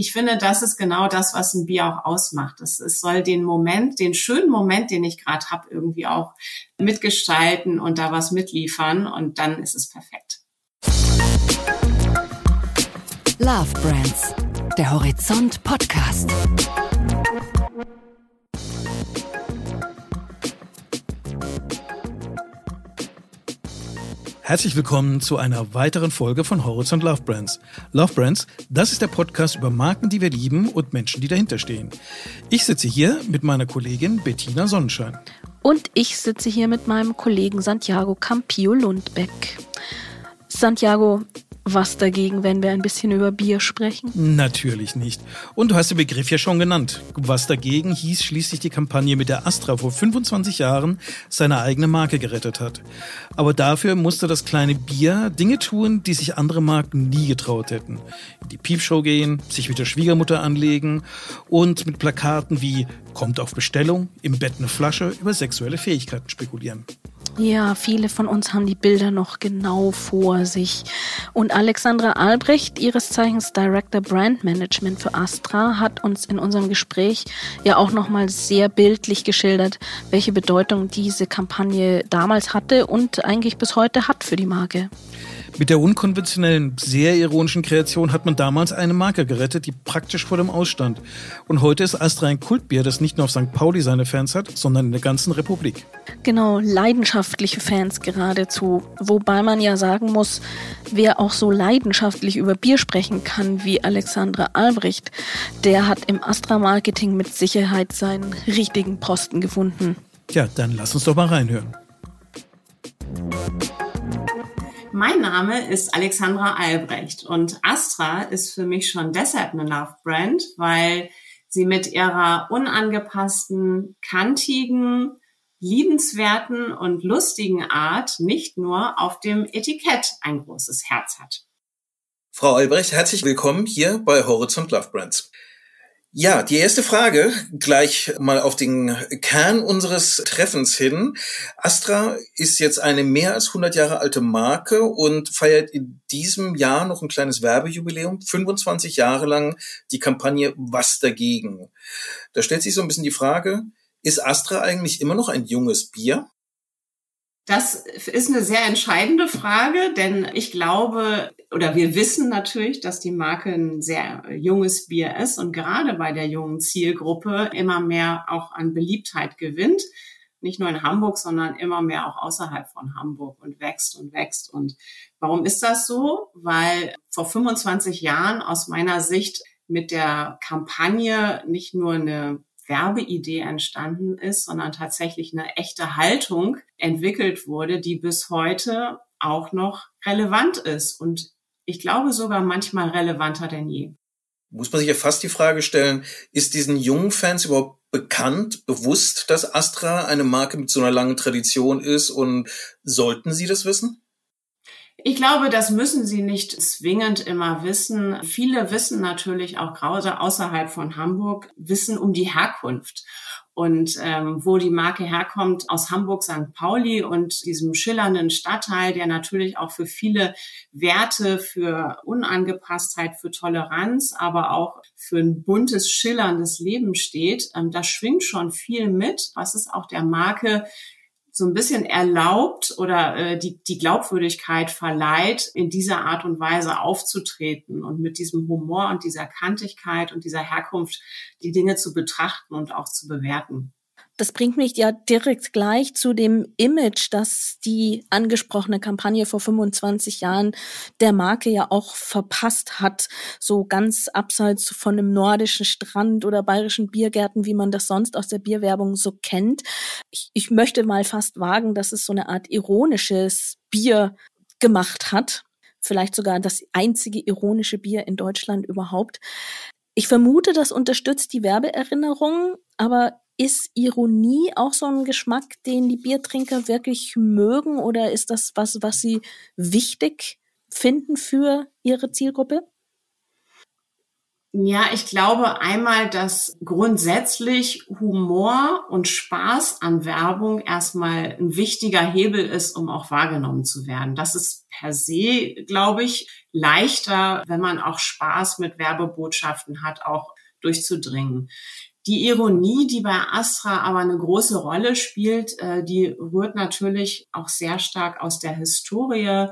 ich finde, das ist genau das, was ein Bier auch ausmacht. Es, es soll den Moment, den schönen Moment, den ich gerade habe, irgendwie auch mitgestalten und da was mitliefern und dann ist es perfekt. Love Brands, der Horizont Podcast. Herzlich willkommen zu einer weiteren Folge von Horizont Love Brands. Love Brands, das ist der Podcast über Marken, die wir lieben und Menschen, die dahinter stehen. Ich sitze hier mit meiner Kollegin Bettina Sonnenschein. Und ich sitze hier mit meinem Kollegen Santiago Campillo Lundbeck. Santiago, was dagegen, wenn wir ein bisschen über Bier sprechen? Natürlich nicht. Und du hast den Begriff ja schon genannt. Was dagegen hieß schließlich die Kampagne, mit der Astra vor 25 Jahren seine eigene Marke gerettet hat. Aber dafür musste das kleine Bier Dinge tun, die sich andere Marken nie getraut hätten. In die Piepshow gehen, sich mit der Schwiegermutter anlegen und mit Plakaten wie kommt auf Bestellung, im Bett eine Flasche über sexuelle Fähigkeiten spekulieren. Ja, viele von uns haben die Bilder noch genau vor sich. Und Alexandra Albrecht, ihres Zeichens Director Brand Management für Astra, hat uns in unserem Gespräch ja auch nochmal sehr bildlich geschildert, welche Bedeutung diese Kampagne damals hatte und eigentlich bis heute hat für die Marke. Mit der unkonventionellen, sehr ironischen Kreation hat man damals eine Marke gerettet, die praktisch vor dem Ausstand. Und heute ist Astra ein Kultbier, das nicht nur auf St. Pauli seine Fans hat, sondern in der ganzen Republik. Genau, leidenschaftliche Fans geradezu. Wobei man ja sagen muss, wer auch so leidenschaftlich über Bier sprechen kann wie Alexandra Albrecht, der hat im Astra-Marketing mit Sicherheit seinen richtigen Posten gefunden. Ja, dann lass uns doch mal reinhören. Mein Name ist Alexandra Albrecht und Astra ist für mich schon deshalb eine Love Brand, weil sie mit ihrer unangepassten, kantigen, liebenswerten und lustigen Art nicht nur auf dem Etikett ein großes Herz hat. Frau Albrecht, herzlich willkommen hier bei Horizont Love Brands. Ja, die erste Frage gleich mal auf den Kern unseres Treffens hin. Astra ist jetzt eine mehr als 100 Jahre alte Marke und feiert in diesem Jahr noch ein kleines Werbejubiläum, 25 Jahre lang die Kampagne Was dagegen. Da stellt sich so ein bisschen die Frage, ist Astra eigentlich immer noch ein junges Bier? Das ist eine sehr entscheidende Frage, denn ich glaube, oder wir wissen natürlich, dass die Marke ein sehr junges Bier ist und gerade bei der jungen Zielgruppe immer mehr auch an Beliebtheit gewinnt. Nicht nur in Hamburg, sondern immer mehr auch außerhalb von Hamburg und wächst und wächst. Und warum ist das so? Weil vor 25 Jahren aus meiner Sicht mit der Kampagne nicht nur eine Werbeidee entstanden ist, sondern tatsächlich eine echte Haltung entwickelt wurde, die bis heute auch noch relevant ist und ich glaube sogar manchmal relevanter denn je. Muss man sich ja fast die Frage stellen, ist diesen jungen Fans überhaupt bekannt, bewusst, dass Astra eine Marke mit so einer langen Tradition ist und sollten sie das wissen? Ich glaube, das müssen Sie nicht zwingend immer wissen. Viele wissen natürlich auch gerade außerhalb von Hamburg, wissen um die Herkunft und ähm, wo die Marke herkommt aus Hamburg St. Pauli und diesem schillernden Stadtteil, der natürlich auch für viele Werte, für Unangepasstheit, für Toleranz, aber auch für ein buntes, schillerndes Leben steht. Ähm, da schwingt schon viel mit, was es auch der Marke so ein bisschen erlaubt oder äh, die, die Glaubwürdigkeit verleiht, in dieser Art und Weise aufzutreten und mit diesem Humor und dieser Kantigkeit und dieser Herkunft die Dinge zu betrachten und auch zu bewerten. Das bringt mich ja direkt gleich zu dem Image, das die angesprochene Kampagne vor 25 Jahren der Marke ja auch verpasst hat. So ganz abseits von einem nordischen Strand oder bayerischen Biergärten, wie man das sonst aus der Bierwerbung so kennt. Ich, ich möchte mal fast wagen, dass es so eine Art ironisches Bier gemacht hat. Vielleicht sogar das einzige ironische Bier in Deutschland überhaupt. Ich vermute, das unterstützt die Werbeerinnerung, aber ist Ironie auch so ein Geschmack, den die Biertrinker wirklich mögen oder ist das was, was sie wichtig finden für ihre Zielgruppe? Ja, ich glaube einmal, dass grundsätzlich Humor und Spaß an Werbung erstmal ein wichtiger Hebel ist, um auch wahrgenommen zu werden. Das ist per se, glaube ich, leichter, wenn man auch Spaß mit Werbebotschaften hat, auch durchzudringen. Die Ironie, die bei Astra aber eine große Rolle spielt, äh, die rührt natürlich auch sehr stark aus der Historie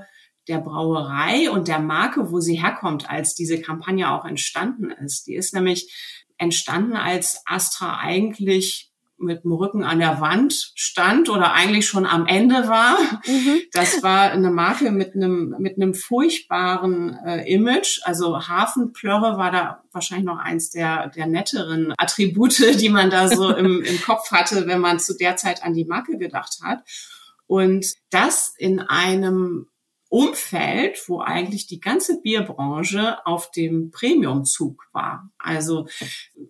der Brauerei und der Marke, wo sie herkommt, als diese Kampagne auch entstanden ist. Die ist nämlich entstanden, als Astra eigentlich mit dem Rücken an der Wand stand oder eigentlich schon am Ende war. Mhm. Das war eine Marke mit einem mit einem furchtbaren äh, Image. Also Hafenplörre war da wahrscheinlich noch eins der der netteren Attribute, die man da so im, im Kopf hatte, wenn man zu der Zeit an die Marke gedacht hat. Und das in einem Umfeld, wo eigentlich die ganze Bierbranche auf dem Premiumzug war. Also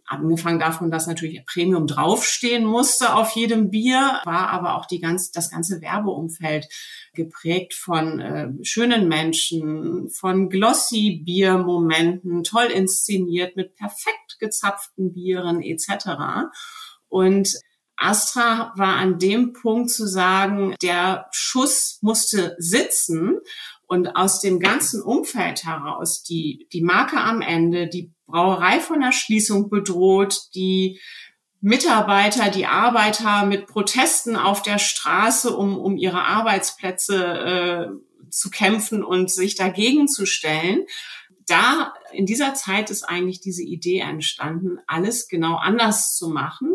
angefangen davon, dass natürlich Premium draufstehen musste auf jedem Bier, war aber auch die ganz, das ganze Werbeumfeld geprägt von äh, schönen Menschen, von glossy Biermomenten, toll inszeniert mit perfekt gezapften Bieren etc. Und Astra war an dem Punkt zu sagen, der Schuss musste sitzen und aus dem ganzen Umfeld heraus, die, die Marke am Ende, die Brauerei von der Schließung bedroht, die Mitarbeiter, die Arbeiter mit Protesten auf der Straße, um, um ihre Arbeitsplätze äh, zu kämpfen und sich dagegen zu stellen. Da, in dieser Zeit ist eigentlich diese Idee entstanden, alles genau anders zu machen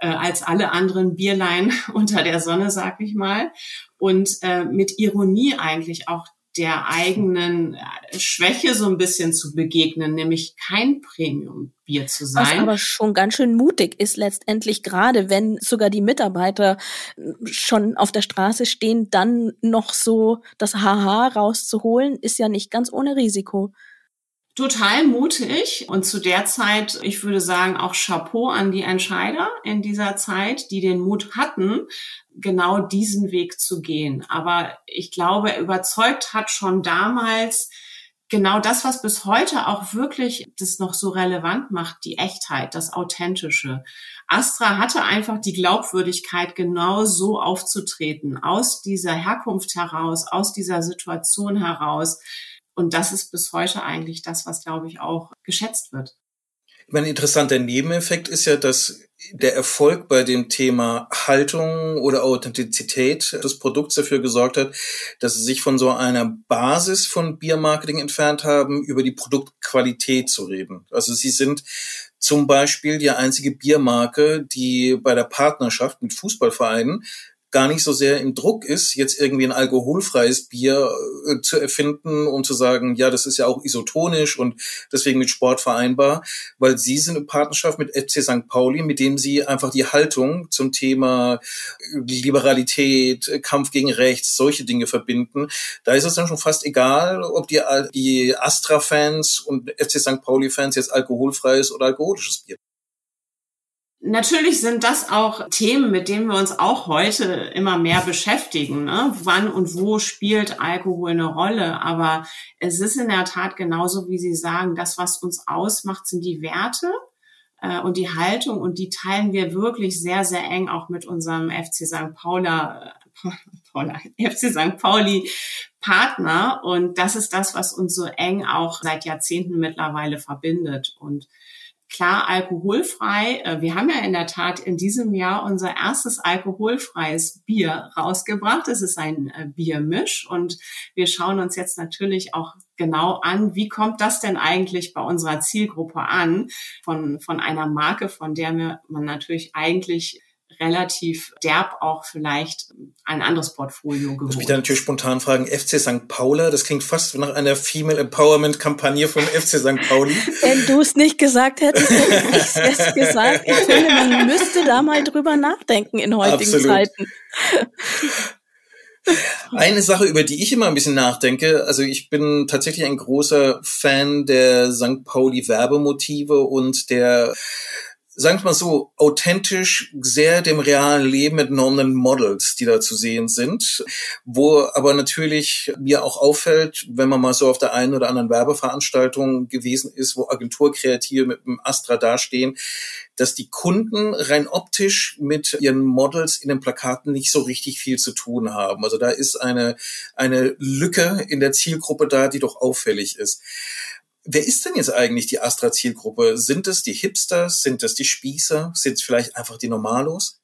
äh, als alle anderen Bierlein unter der Sonne, sag ich mal. Und äh, mit Ironie eigentlich auch der eigenen äh, Schwäche so ein bisschen zu begegnen, nämlich kein Premium-Bier zu sein. Was aber schon ganz schön mutig ist letztendlich, gerade wenn sogar die Mitarbeiter äh, schon auf der Straße stehen, dann noch so das Haha rauszuholen, ist ja nicht ganz ohne Risiko total mutig und zu der Zeit, ich würde sagen, auch Chapeau an die Entscheider in dieser Zeit, die den Mut hatten, genau diesen Weg zu gehen. Aber ich glaube, er überzeugt hat schon damals genau das, was bis heute auch wirklich das noch so relevant macht, die Echtheit, das Authentische. Astra hatte einfach die Glaubwürdigkeit, genau so aufzutreten, aus dieser Herkunft heraus, aus dieser Situation heraus und das ist bis heute eigentlich das, was, glaube ich, auch geschätzt wird. Mein interessanter Nebeneffekt ist ja, dass der Erfolg bei dem Thema Haltung oder Authentizität des Produkts dafür gesorgt hat, dass sie sich von so einer Basis von Biermarketing entfernt haben, über die Produktqualität zu reden. Also sie sind zum Beispiel die einzige Biermarke, die bei der Partnerschaft mit Fußballvereinen gar nicht so sehr im Druck ist, jetzt irgendwie ein alkoholfreies Bier äh, zu erfinden, um zu sagen, ja, das ist ja auch isotonisch und deswegen mit Sport vereinbar, weil sie sind in Partnerschaft mit FC St. Pauli, mit dem sie einfach die Haltung zum Thema Liberalität, Kampf gegen Rechts, solche Dinge verbinden. Da ist es dann schon fast egal, ob die, die Astra-Fans und FC St. Pauli-Fans jetzt alkoholfreies oder alkoholisches Bier Natürlich sind das auch Themen, mit denen wir uns auch heute immer mehr beschäftigen. Ne? Wann und wo spielt Alkohol eine Rolle? Aber es ist in der Tat genauso, wie Sie sagen, das, was uns ausmacht, sind die Werte äh, und die Haltung. Und die teilen wir wirklich sehr, sehr eng auch mit unserem FC St. Paula, äh, Paula FC St. Pauli Partner. Und das ist das, was uns so eng auch seit Jahrzehnten mittlerweile verbindet. Und klar alkoholfrei. Äh, wir haben ja in der Tat in diesem Jahr unser erstes alkoholfreies Bier rausgebracht. Es ist ein äh, Biermisch und wir schauen uns jetzt natürlich auch genau an, wie kommt das denn eigentlich bei unserer Zielgruppe an von, von einer Marke, von der man natürlich eigentlich relativ derb auch vielleicht ein anderes Portfolio gewohnt. Ich mich da natürlich spontan fragen, FC St. Paula, das klingt fast nach einer Female Empowerment Kampagne vom FC St. Pauli. Wenn du es nicht gesagt hättest, hätte ich es gesagt. Ich finde, man müsste da mal drüber nachdenken in heutigen Absolut. Zeiten. Eine Sache, über die ich immer ein bisschen nachdenke, also ich bin tatsächlich ein großer Fan der St. Pauli Werbemotive und der sagen wir mal so, authentisch sehr dem realen Leben entnommenen Models, die da zu sehen sind, wo aber natürlich mir auch auffällt, wenn man mal so auf der einen oder anderen Werbeveranstaltung gewesen ist, wo Agenturkreative mit dem Astra dastehen, dass die Kunden rein optisch mit ihren Models in den Plakaten nicht so richtig viel zu tun haben. Also da ist eine, eine Lücke in der Zielgruppe da, die doch auffällig ist. Wer ist denn jetzt eigentlich die Astra-Zielgruppe? Sind es die Hipsters? Sind es die Spießer? Sind es vielleicht einfach die Normalos?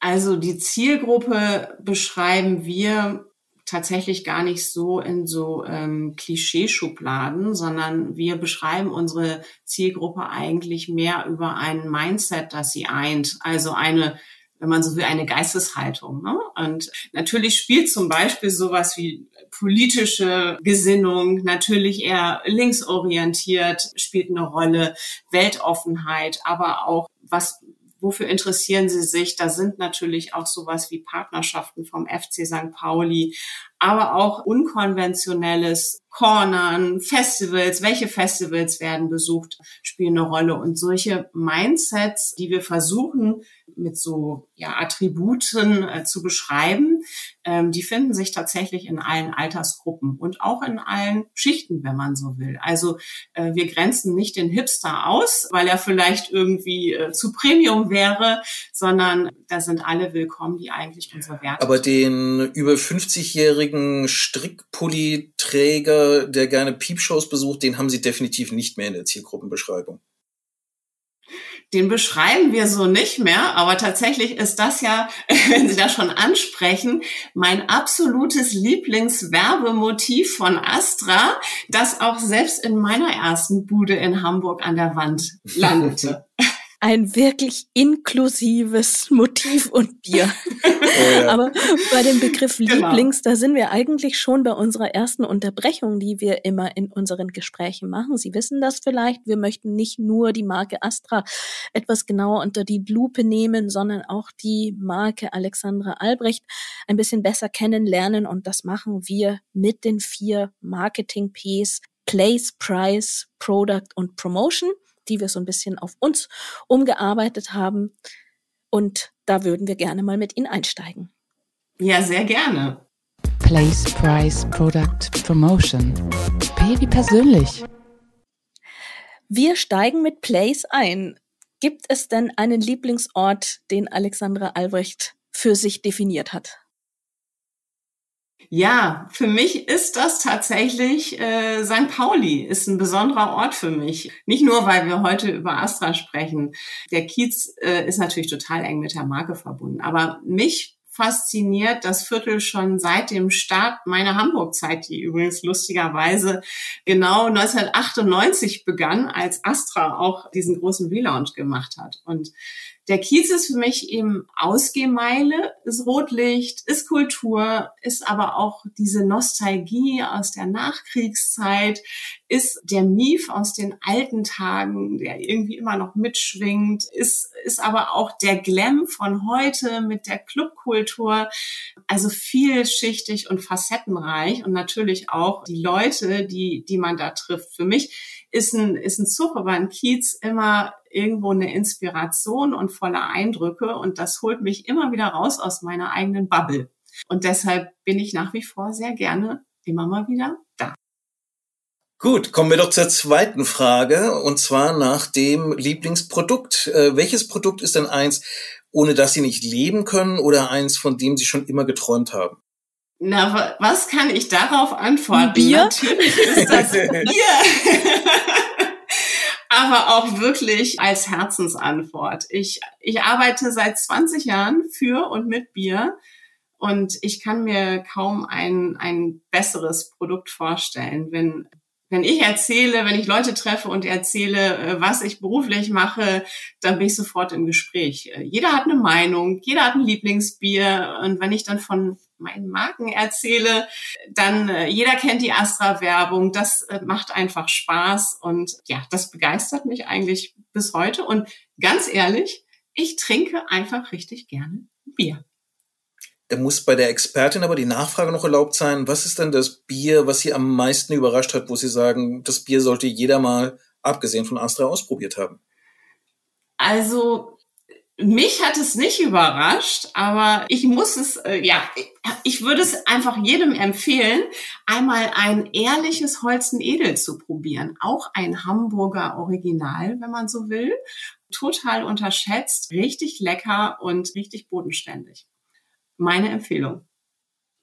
Also die Zielgruppe beschreiben wir tatsächlich gar nicht so in so ähm, Klischeeschubladen, sondern wir beschreiben unsere Zielgruppe eigentlich mehr über ein Mindset, das sie eint. Also eine wenn man so will, eine Geisteshaltung. Ne? Und natürlich spielt zum Beispiel sowas wie politische Gesinnung, natürlich eher linksorientiert, spielt eine Rolle, Weltoffenheit, aber auch was wofür interessieren sie sich? Da sind natürlich auch sowas wie Partnerschaften vom FC St. Pauli, aber auch unkonventionelles Cornern, Festivals, welche Festivals werden besucht, spielen eine Rolle. Und solche Mindsets, die wir versuchen mit so ja, Attributen äh, zu beschreiben, ähm, die finden sich tatsächlich in allen Altersgruppen und auch in allen Schichten, wenn man so will. Also äh, wir grenzen nicht den Hipster aus, weil er vielleicht irgendwie äh, zu Premium wäre, sondern da sind alle willkommen, die eigentlich unsere Werte. Aber den über 50-jährigen Strickpulli-Träger, der gerne Piepshows besucht, den haben Sie definitiv nicht mehr in der Zielgruppenbeschreibung den beschreiben wir so nicht mehr, aber tatsächlich ist das ja, wenn Sie das schon ansprechen, mein absolutes Lieblingswerbemotiv von Astra, das auch selbst in meiner ersten Bude in Hamburg an der Wand landete. ein wirklich inklusives Motiv und Bier. Oh ja. Aber bei dem Begriff genau. Lieblings, da sind wir eigentlich schon bei unserer ersten Unterbrechung, die wir immer in unseren Gesprächen machen. Sie wissen das vielleicht. Wir möchten nicht nur die Marke Astra etwas genauer unter die Lupe nehmen, sondern auch die Marke Alexandra Albrecht ein bisschen besser kennenlernen. Und das machen wir mit den vier Marketing-Ps Place, Price, Product und Promotion die wir so ein bisschen auf uns umgearbeitet haben. Und da würden wir gerne mal mit Ihnen einsteigen. Ja, sehr gerne. Place, Price, Product, Promotion. Wie persönlich. Wir steigen mit Place ein. Gibt es denn einen Lieblingsort, den Alexandra Albrecht für sich definiert hat? Ja, für mich ist das tatsächlich äh, St. Pauli, ist ein besonderer Ort für mich. Nicht nur, weil wir heute über Astra sprechen. Der Kiez äh, ist natürlich total eng mit der Marke verbunden. Aber mich fasziniert das Viertel schon seit dem Start meiner Hamburg-Zeit, die übrigens lustigerweise genau 1998 begann, als Astra auch diesen großen Relaunch gemacht hat. Und der Kiez ist für mich eben Ausgehmeile, ist Rotlicht, ist Kultur, ist aber auch diese Nostalgie aus der Nachkriegszeit, ist der Mief aus den alten Tagen, der irgendwie immer noch mitschwingt, ist, ist aber auch der Glam von heute mit der Clubkultur. Also vielschichtig und facettenreich und natürlich auch die Leute, die, die man da trifft. Für mich ist ein, ist ein Zug über ein Kiez immer irgendwo eine Inspiration und voller Eindrücke und das holt mich immer wieder raus aus meiner eigenen Bubble. Und deshalb bin ich nach wie vor sehr gerne immer mal wieder da. Gut, kommen wir doch zur zweiten Frage und zwar nach dem Lieblingsprodukt. Äh, welches Produkt ist denn eins, ohne das Sie nicht leben können oder eins, von dem Sie schon immer geträumt haben? Na, was kann ich darauf antworten? Bier? Natürlich ist das Bier. aber auch wirklich als Herzensantwort. Ich, ich arbeite seit 20 Jahren für und mit Bier und ich kann mir kaum ein, ein besseres Produkt vorstellen, wenn wenn ich erzähle, wenn ich Leute treffe und erzähle, äh, was ich beruflich mache, dann bin ich sofort im Gespräch. Jeder hat eine Meinung, jeder hat ein Lieblingsbier. Und wenn ich dann von meinen Marken erzähle, dann äh, jeder kennt die Astra-Werbung. Das äh, macht einfach Spaß und ja, das begeistert mich eigentlich bis heute. Und ganz ehrlich, ich trinke einfach richtig gerne Bier. Da muss bei der Expertin aber die Nachfrage noch erlaubt sein. Was ist denn das Bier, was Sie am meisten überrascht hat, wo Sie sagen, das Bier sollte jeder mal, abgesehen von Astra, ausprobiert haben? Also mich hat es nicht überrascht, aber ich muss es, äh, ja, ich würde es einfach jedem empfehlen, einmal ein ehrliches Holzen Edel zu probieren. Auch ein Hamburger Original, wenn man so will. Total unterschätzt, richtig lecker und richtig bodenständig. Meine Empfehlung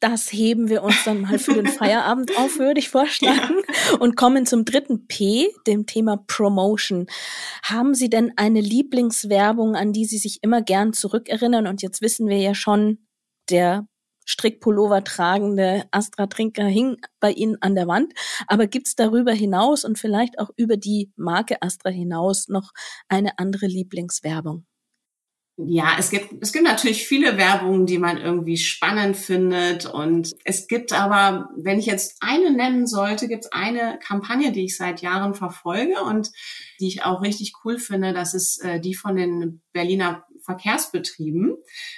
das heben wir uns dann mal für den Feierabend auf, würde ich vorschlagen. Ja. Und kommen zum dritten P, dem Thema Promotion. Haben Sie denn eine Lieblingswerbung, an die Sie sich immer gern zurückerinnern? Und jetzt wissen wir ja schon, der Strickpullover tragende Astra Trinker hing bei Ihnen an der Wand. Aber gibt's darüber hinaus und vielleicht auch über die Marke Astra hinaus noch eine andere Lieblingswerbung? Ja, es gibt, es gibt natürlich viele Werbungen, die man irgendwie spannend findet. Und es gibt aber, wenn ich jetzt eine nennen sollte, gibt es eine Kampagne, die ich seit Jahren verfolge und die ich auch richtig cool finde. Das ist äh, die von den Berliner Verkehrsbetrieben,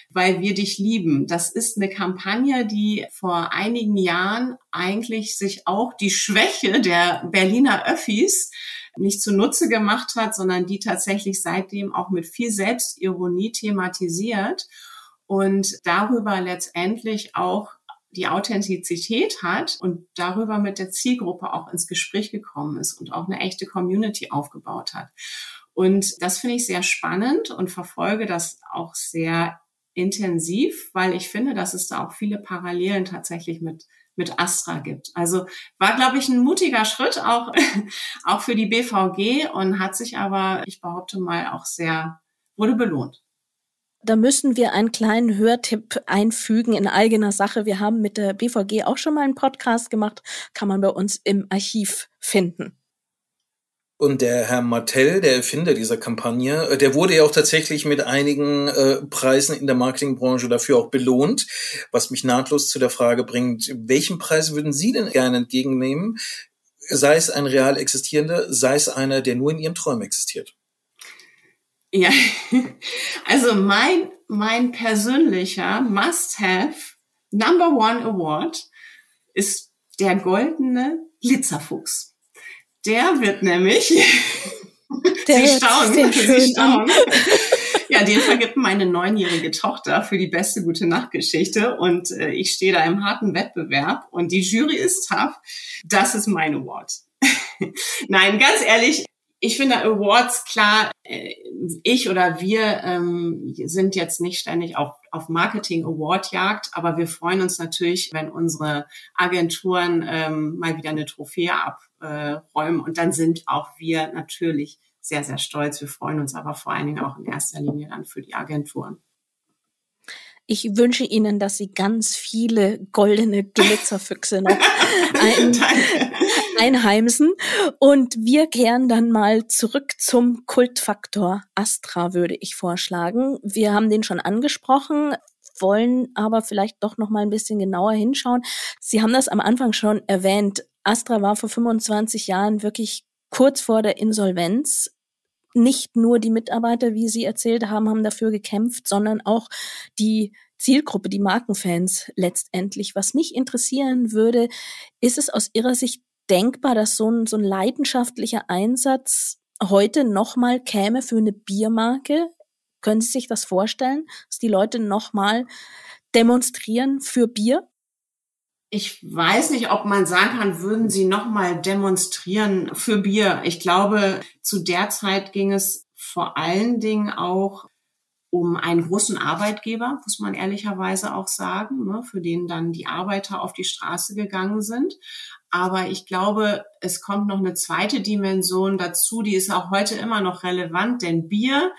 weil wir dich lieben. Das ist eine Kampagne, die vor einigen Jahren eigentlich sich auch die Schwäche der Berliner Öffis nicht zunutze gemacht hat, sondern die tatsächlich seitdem auch mit viel Selbstironie thematisiert und darüber letztendlich auch die Authentizität hat und darüber mit der Zielgruppe auch ins Gespräch gekommen ist und auch eine echte Community aufgebaut hat. Und das finde ich sehr spannend und verfolge das auch sehr intensiv, weil ich finde, dass es da auch viele Parallelen tatsächlich mit mit Astra gibt. Also war, glaube ich, ein mutiger Schritt auch, auch für die BVG und hat sich aber, ich behaupte mal, auch sehr, wurde belohnt. Da müssen wir einen kleinen Hörtipp einfügen in eigener Sache. Wir haben mit der BVG auch schon mal einen Podcast gemacht, kann man bei uns im Archiv finden. Und der Herr Martell, der Erfinder dieser Kampagne, äh, der wurde ja auch tatsächlich mit einigen äh, Preisen in der Marketingbranche dafür auch belohnt, was mich nahtlos zu der Frage bringt, welchen Preis würden Sie denn gerne entgegennehmen, sei es ein real existierender, sei es einer, der nur in Ihren Träumen existiert? Ja, also mein, mein persönlicher Must-Have Number One Award ist der goldene Glitzerfuchs. Der wird nämlich, der Sie staunen, Sie staunen. Ja, den vergibt meine neunjährige Tochter für die beste gute Nachtgeschichte und äh, ich stehe da im harten Wettbewerb und die Jury ist tough. Das ist mein Award. Nein, ganz ehrlich, ich finde Awards klar, äh, ich oder wir ähm, sind jetzt nicht ständig auf, auf Marketing Award Jagd, aber wir freuen uns natürlich, wenn unsere Agenturen ähm, mal wieder eine Trophäe ab äh, räumen. Und dann sind auch wir natürlich sehr, sehr stolz. Wir freuen uns aber vor allen Dingen auch in erster Linie dann für die Agenturen. Ich wünsche Ihnen, dass Sie ganz viele goldene Glitzerfüchse noch ein, einheimsen. Und wir kehren dann mal zurück zum Kultfaktor Astra, würde ich vorschlagen. Wir haben den schon angesprochen wollen aber vielleicht doch noch mal ein bisschen genauer hinschauen. Sie haben das am Anfang schon erwähnt. Astra war vor 25 Jahren wirklich kurz vor der Insolvenz. Nicht nur die Mitarbeiter, wie Sie erzählt haben, haben dafür gekämpft, sondern auch die Zielgruppe, die Markenfans letztendlich. Was mich interessieren würde, ist es aus Ihrer Sicht denkbar, dass so ein, so ein leidenschaftlicher Einsatz heute nochmal käme für eine Biermarke? Können Sie sich das vorstellen, dass die Leute nochmal demonstrieren für Bier? Ich weiß nicht, ob man sagen kann, würden sie nochmal demonstrieren für Bier. Ich glaube, zu der Zeit ging es vor allen Dingen auch um einen großen Arbeitgeber, muss man ehrlicherweise auch sagen, ne, für den dann die Arbeiter auf die Straße gegangen sind. Aber ich glaube, es kommt noch eine zweite Dimension dazu, die ist auch heute immer noch relevant, denn Bier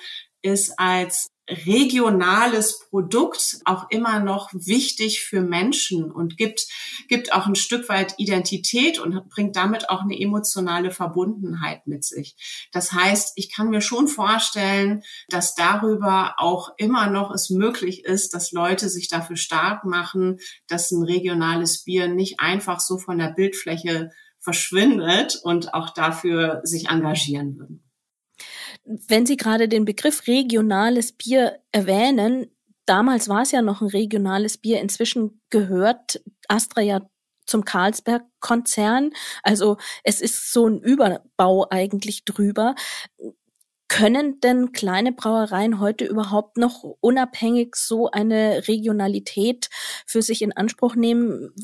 ist als regionales Produkt auch immer noch wichtig für Menschen und gibt, gibt auch ein Stück weit Identität und bringt damit auch eine emotionale Verbundenheit mit sich. Das heißt, ich kann mir schon vorstellen, dass darüber auch immer noch es möglich ist, dass Leute sich dafür stark machen, dass ein regionales Bier nicht einfach so von der Bildfläche verschwindet und auch dafür sich engagieren würden wenn Sie gerade den Begriff regionales Bier erwähnen, damals war es ja noch ein regionales Bier, inzwischen gehört Astra ja zum Carlsberg-Konzern. Also es ist so ein Überbau eigentlich drüber. Können denn kleine Brauereien heute überhaupt noch unabhängig so eine Regionalität für sich in Anspruch nehmen?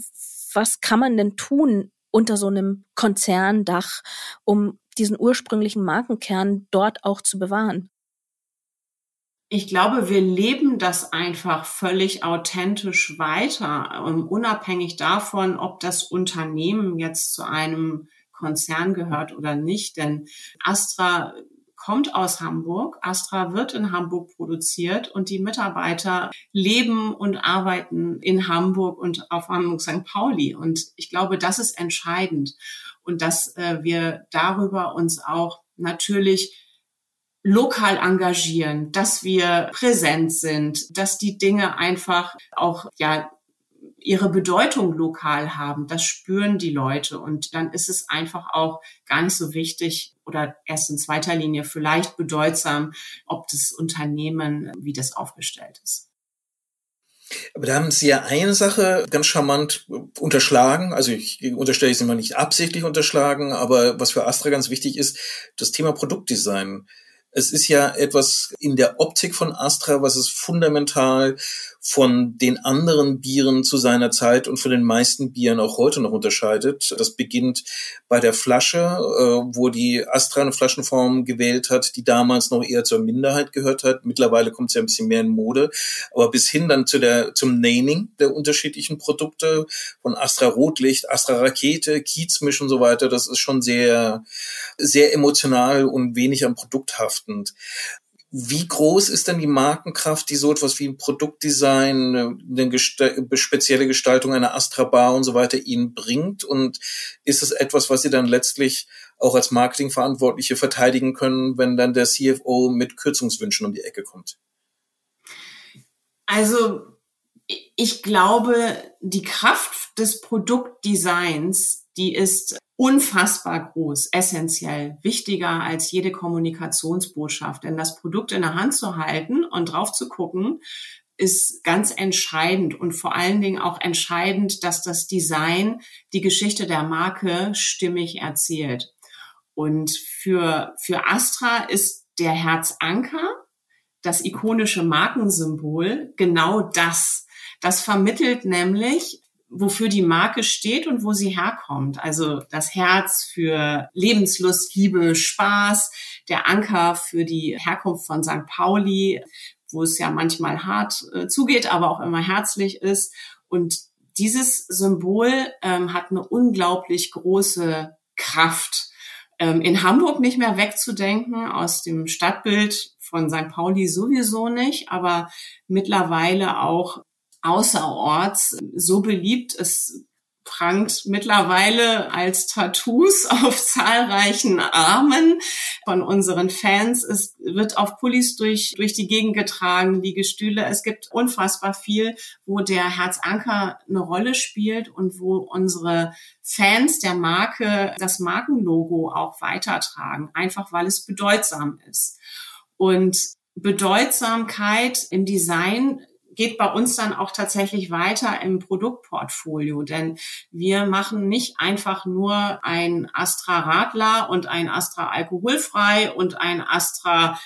Was kann man denn tun unter so einem Konzerndach, um diesen ursprünglichen Markenkern dort auch zu bewahren? Ich glaube, wir leben das einfach völlig authentisch weiter, unabhängig davon, ob das Unternehmen jetzt zu einem Konzern gehört oder nicht. Denn Astra kommt aus Hamburg. Astra wird in Hamburg produziert und die Mitarbeiter leben und arbeiten in Hamburg und auf Hamburg St. Pauli. Und ich glaube, das ist entscheidend und dass äh, wir darüber uns auch natürlich lokal engagieren, dass wir präsent sind, dass die Dinge einfach auch ja ihre Bedeutung lokal haben. Das spüren die Leute. Und dann ist es einfach auch gar nicht so wichtig oder erst in zweiter Linie vielleicht bedeutsam, ob das Unternehmen, wie das aufgestellt ist. Aber da haben Sie ja eine Sache ganz charmant unterschlagen. Also ich unterstelle es immer nicht absichtlich unterschlagen, aber was für Astra ganz wichtig ist, das Thema Produktdesign. Es ist ja etwas in der Optik von Astra, was es fundamental von den anderen Bieren zu seiner Zeit und von den meisten Bieren auch heute noch unterscheidet. Das beginnt bei der Flasche, äh, wo die Astra eine Flaschenform gewählt hat, die damals noch eher zur Minderheit gehört hat. Mittlerweile kommt es ja ein bisschen mehr in Mode, aber bis hin dann zu der, zum Naming der unterschiedlichen Produkte von Astra Rotlicht, Astra Rakete, Kiezmisch und so weiter. Das ist schon sehr, sehr emotional und wenig am Produkt haftend. Wie groß ist denn die Markenkraft, die so etwas wie ein Produktdesign, eine gesta spezielle Gestaltung einer Astra Bar und so weiter Ihnen bringt? Und ist es etwas, was Sie dann letztlich auch als Marketingverantwortliche verteidigen können, wenn dann der CFO mit Kürzungswünschen um die Ecke kommt? Also ich glaube, die Kraft des Produktdesigns, die ist unfassbar groß, essentiell, wichtiger als jede Kommunikationsbotschaft. Denn das Produkt in der Hand zu halten und drauf zu gucken, ist ganz entscheidend und vor allen Dingen auch entscheidend, dass das Design die Geschichte der Marke stimmig erzählt. Und für, für Astra ist der Herzanker, das ikonische Markensymbol, genau das. Das vermittelt nämlich wofür die Marke steht und wo sie herkommt. Also das Herz für Lebenslust, Liebe, Spaß, der Anker für die Herkunft von St. Pauli, wo es ja manchmal hart äh, zugeht, aber auch immer herzlich ist. Und dieses Symbol ähm, hat eine unglaublich große Kraft. Ähm, in Hamburg nicht mehr wegzudenken, aus dem Stadtbild von St. Pauli sowieso nicht, aber mittlerweile auch außerorts so beliebt. Es prangt mittlerweile als Tattoos auf zahlreichen Armen von unseren Fans. Es wird auf Pullis durch, durch die Gegend getragen, die Gestühle. Es gibt unfassbar viel, wo der Herzanker eine Rolle spielt und wo unsere Fans der Marke das Markenlogo auch weitertragen, einfach weil es bedeutsam ist. Und Bedeutsamkeit im Design geht bei uns dann auch tatsächlich weiter im Produktportfolio, denn wir machen nicht einfach nur ein Astra Radler und ein Astra alkoholfrei und ein Astra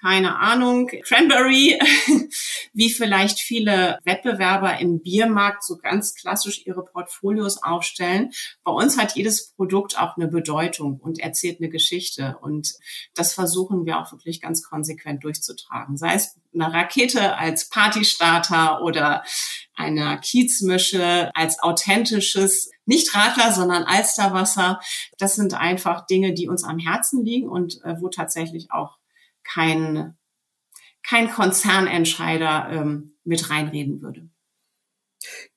keine Ahnung, Cranberry, wie vielleicht viele Wettbewerber im Biermarkt so ganz klassisch ihre Portfolios aufstellen. Bei uns hat jedes Produkt auch eine Bedeutung und erzählt eine Geschichte. Und das versuchen wir auch wirklich ganz konsequent durchzutragen. Sei es eine Rakete als Partystarter oder eine Kiezmische als authentisches nicht Radler, sondern Alsterwasser. Das sind einfach Dinge, die uns am Herzen liegen und äh, wo tatsächlich auch kein, kein Konzernentscheider ähm, mit reinreden würde.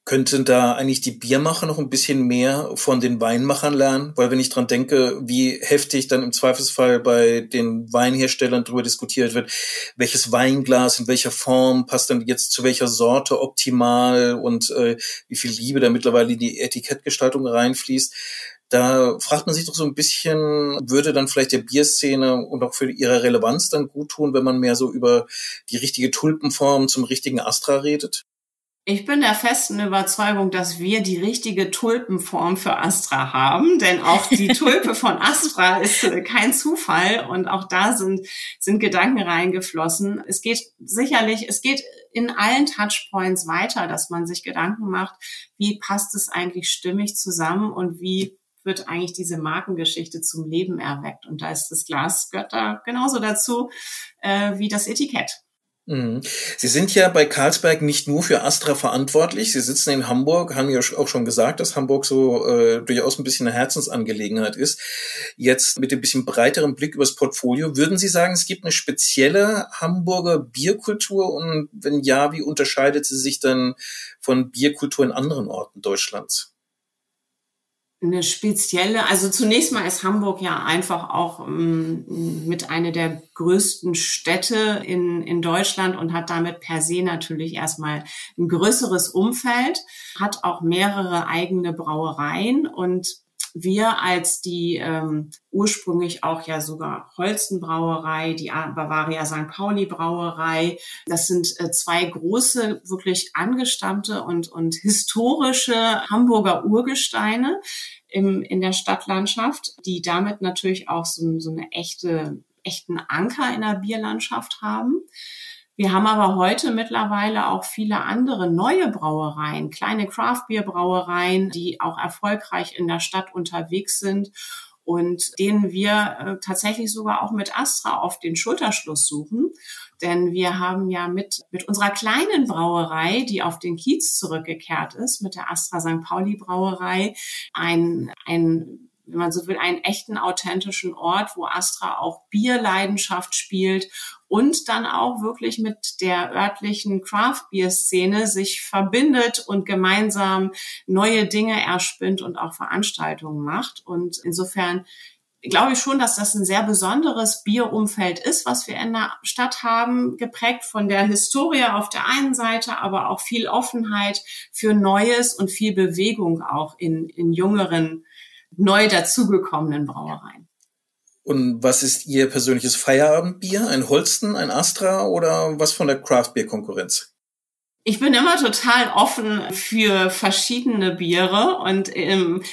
Könnten da eigentlich die Biermacher noch ein bisschen mehr von den Weinmachern lernen? Weil wenn ich dran denke, wie heftig dann im Zweifelsfall bei den Weinherstellern darüber diskutiert wird, welches Weinglas in welcher Form passt dann jetzt zu welcher Sorte optimal und äh, wie viel Liebe da mittlerweile in die Etikettgestaltung reinfließt. Da fragt man sich doch so ein bisschen, würde dann vielleicht der Bierszene und auch für ihre Relevanz dann gut tun, wenn man mehr so über die richtige Tulpenform zum richtigen Astra redet? Ich bin der festen Überzeugung, dass wir die richtige Tulpenform für Astra haben, denn auch die Tulpe von Astra ist kein Zufall und auch da sind, sind Gedanken reingeflossen. Es geht sicherlich, es geht in allen Touchpoints weiter, dass man sich Gedanken macht, wie passt es eigentlich stimmig zusammen und wie wird eigentlich diese Markengeschichte zum Leben erweckt. Und da ist das Glas gehört da genauso dazu äh, wie das Etikett. Mhm. Sie sind ja bei Carlsberg nicht nur für Astra verantwortlich. Sie sitzen in Hamburg, haben ja auch schon gesagt, dass Hamburg so äh, durchaus ein bisschen eine Herzensangelegenheit ist. Jetzt mit ein bisschen breiteren Blick übers Portfolio, würden Sie sagen, es gibt eine spezielle Hamburger Bierkultur? Und wenn ja, wie unterscheidet sie sich dann von Bierkultur in anderen Orten Deutschlands? Eine spezielle, also zunächst mal ist Hamburg ja einfach auch ähm, mit einer der größten Städte in, in Deutschland und hat damit per se natürlich erstmal ein größeres Umfeld, hat auch mehrere eigene Brauereien und wir als die ähm, ursprünglich auch ja sogar Holstenbrauerei, die Bavaria St. Pauli Brauerei, das sind äh, zwei große, wirklich angestammte und, und historische Hamburger Urgesteine im, in der Stadtlandschaft, die damit natürlich auch so, so eine echte, echten Anker in der Bierlandschaft haben. Wir haben aber heute mittlerweile auch viele andere neue Brauereien, kleine Craft-Bier-Brauereien, die auch erfolgreich in der Stadt unterwegs sind und denen wir äh, tatsächlich sogar auch mit Astra auf den Schulterschluss suchen. Denn wir haben ja mit, mit unserer kleinen Brauerei, die auf den Kiez zurückgekehrt ist, mit der Astra St. Pauli Brauerei, ein, ein wenn man so will, einen echten, authentischen Ort, wo Astra auch Bierleidenschaft spielt und dann auch wirklich mit der örtlichen Craft-Bier-Szene sich verbindet und gemeinsam neue Dinge erspinnt und auch Veranstaltungen macht. Und insofern glaube ich schon, dass das ein sehr besonderes Bierumfeld ist, was wir in der Stadt haben, geprägt von der Historie auf der einen Seite, aber auch viel Offenheit für Neues und viel Bewegung auch in, in jüngeren neu dazugekommenen Brauereien. Und was ist Ihr persönliches Feierabendbier? Ein Holsten, ein Astra oder was von der Craft-Bier-Konkurrenz? Ich bin immer total offen für verschiedene Biere und ähm,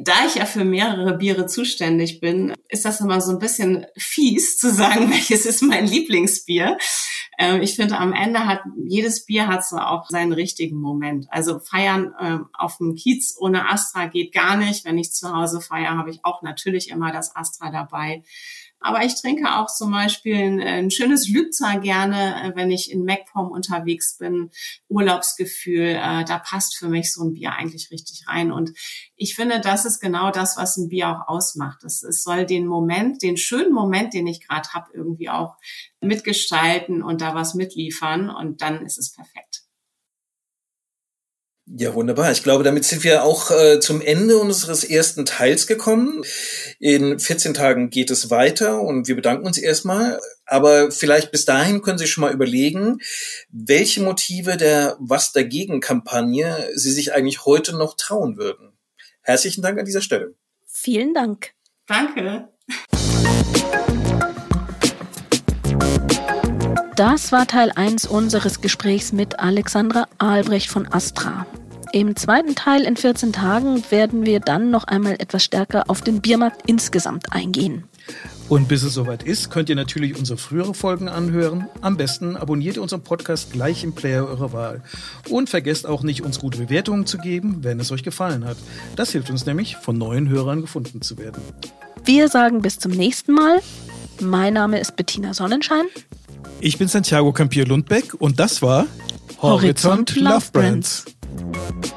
da ich ja für mehrere Biere zuständig bin, ist das immer so ein bisschen fies zu sagen, welches ist mein Lieblingsbier. Ähm, ich finde, am Ende hat jedes Bier hat so auch seinen richtigen Moment. Also feiern ähm, auf dem Kiez ohne Astra geht gar nicht. Wenn ich zu Hause feiere, habe ich auch natürlich immer das Astra dabei. Aber ich trinke auch zum Beispiel ein, ein schönes Lübzer gerne, äh, wenn ich in MacPom unterwegs bin. Urlaubsgefühl, äh, da passt für mich so ein Bier eigentlich richtig rein. Und ich finde, das ist genau das, was ein Bier auch ausmacht. Es, es soll den Moment, den schönen Moment, den ich gerade habe, irgendwie auch mitgestalten und da was mitliefern. Und dann ist es perfekt. Ja, wunderbar. Ich glaube, damit sind wir auch äh, zum Ende unseres ersten Teils gekommen. In 14 Tagen geht es weiter und wir bedanken uns erstmal. Aber vielleicht bis dahin können Sie schon mal überlegen, welche Motive der Was dagegen Kampagne Sie sich eigentlich heute noch trauen würden. Herzlichen Dank an dieser Stelle. Vielen Dank. Danke. Das war Teil 1 unseres Gesprächs mit Alexandra Albrecht von Astra. Im zweiten Teil in 14 Tagen werden wir dann noch einmal etwas stärker auf den Biermarkt insgesamt eingehen. Und bis es soweit ist, könnt ihr natürlich unsere frühere Folgen anhören. Am besten abonniert ihr unseren Podcast gleich im Player eurer Wahl. Und vergesst auch nicht, uns gute Bewertungen zu geben, wenn es euch gefallen hat. Das hilft uns nämlich, von neuen Hörern gefunden zu werden. Wir sagen bis zum nächsten Mal. Mein Name ist Bettina Sonnenschein. Ich bin Santiago Campier-Lundbeck und das war Horizont, Horizont Love Brands. Brands.